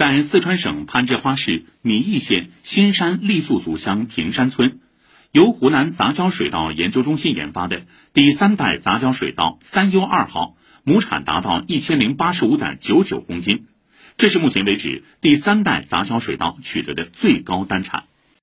在四川省攀枝花市米易县新山傈僳族乡平山村，由湖南杂交水稻研究中心研发的第三代杂交水稻“三优二号”亩产达到一千零八十五点九九公斤，这是目前为止第三代杂交水稻取得的最高单产。